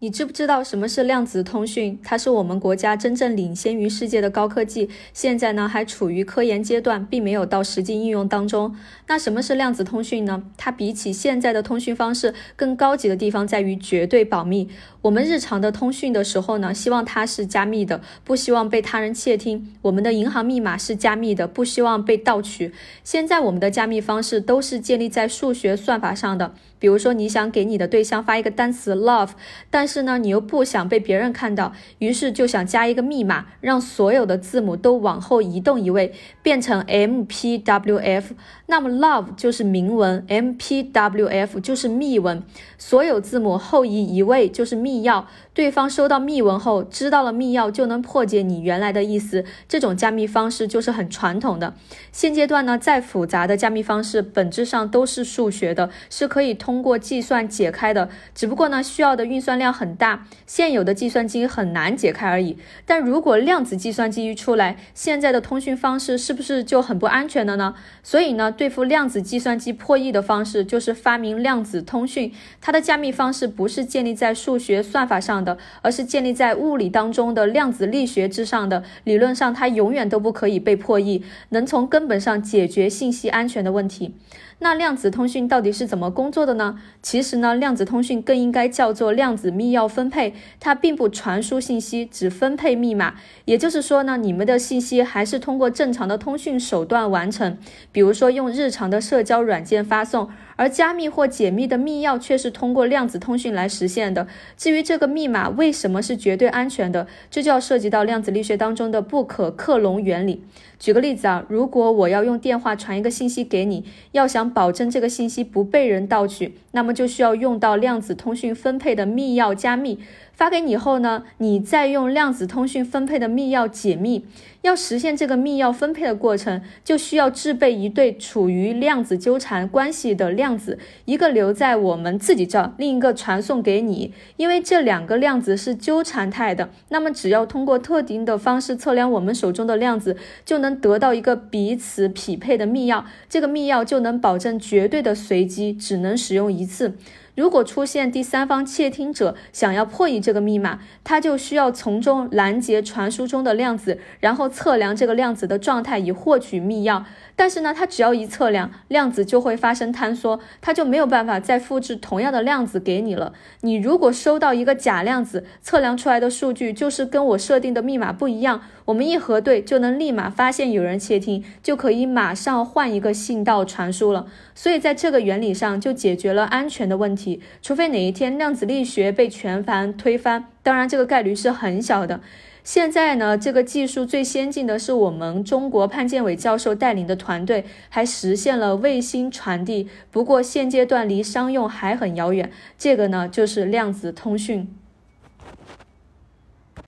你知不知道什么是量子通讯？它是我们国家真正领先于世界的高科技，现在呢还处于科研阶段，并没有到实际应用当中。那什么是量子通讯呢？它比起现在的通讯方式更高级的地方在于绝对保密。我们日常的通讯的时候呢，希望它是加密的，不希望被他人窃听。我们的银行密码是加密的，不希望被盗取。现在我们的加密方式都是建立在数学算法上的。比如说，你想给你的对象发一个单词 love，但是呢，你又不想被别人看到，于是就想加一个密码，让所有的字母都往后移动一位，变成 M P W F。那么 love 就是明文，M P W F 就是密文，所有字母后移一位就是密钥。对方收到密文后，知道了密钥就能破解你原来的意思。这种加密方式就是很传统的。现阶段呢，再复杂的加密方式本质上都是数学的，是可以通过计算解开的。只不过呢，需要的运算量很大，现有的计算机很难解开而已。但如果量子计算机一出来，现在的通讯方式是不是就很不安全了呢？所以呢，对付量子计算机破译的方式就是发明量子通讯。它的加密方式不是建立在数学算法上的。而是建立在物理当中的量子力学之上的，理论上它永远都不可以被破译，能从根本上解决信息安全的问题。那量子通讯到底是怎么工作的呢？其实呢，量子通讯更应该叫做量子密密钥分配，它并不传输信息，只分配密码。也就是说呢，你们的信息还是通过正常的通讯手段完成，比如说用日常的社交软件发送。而加密或解密的密钥却是通过量子通讯来实现的。至于这个密码为什么是绝对安全的，这就要涉及到量子力学当中的不可克隆原理。举个例子啊，如果我要用电话传一个信息给你，要想保证这个信息不被人盗取，那么就需要用到量子通讯分配的密钥加密。发给你后呢，你再用量子通讯分配的密钥解密。要实现这个密钥分配的过程，就需要制备一对处于量子纠缠关系的量子，一个留在我们自己这，另一个传送给你。因为这两个量子是纠缠态的，那么只要通过特定的方式测量我们手中的量子，就能得到一个彼此匹配的密钥。这个密钥就能保证绝对的随机，只能使用一次。如果出现第三方窃听者想要破译这个密码，他就需要从中拦截传输中的量子，然后测量这个量子的状态以获取密钥。但是呢，它只要一测量，量子就会发生坍缩，它就没有办法再复制同样的量子给你了。你如果收到一个假量子，测量出来的数据就是跟我设定的密码不一样，我们一核对就能立马发现有人窃听，就可以马上换一个信道传输了。所以在这个原理上就解决了安全的问题除非哪一天量子力学被全盘推翻，当然这个概率是很小的。现在呢，这个技术最先进的是我们中国潘建伟教授带领的团队，还实现了卫星传递。不过现阶段离商用还很遥远。这个呢，就是量子通讯。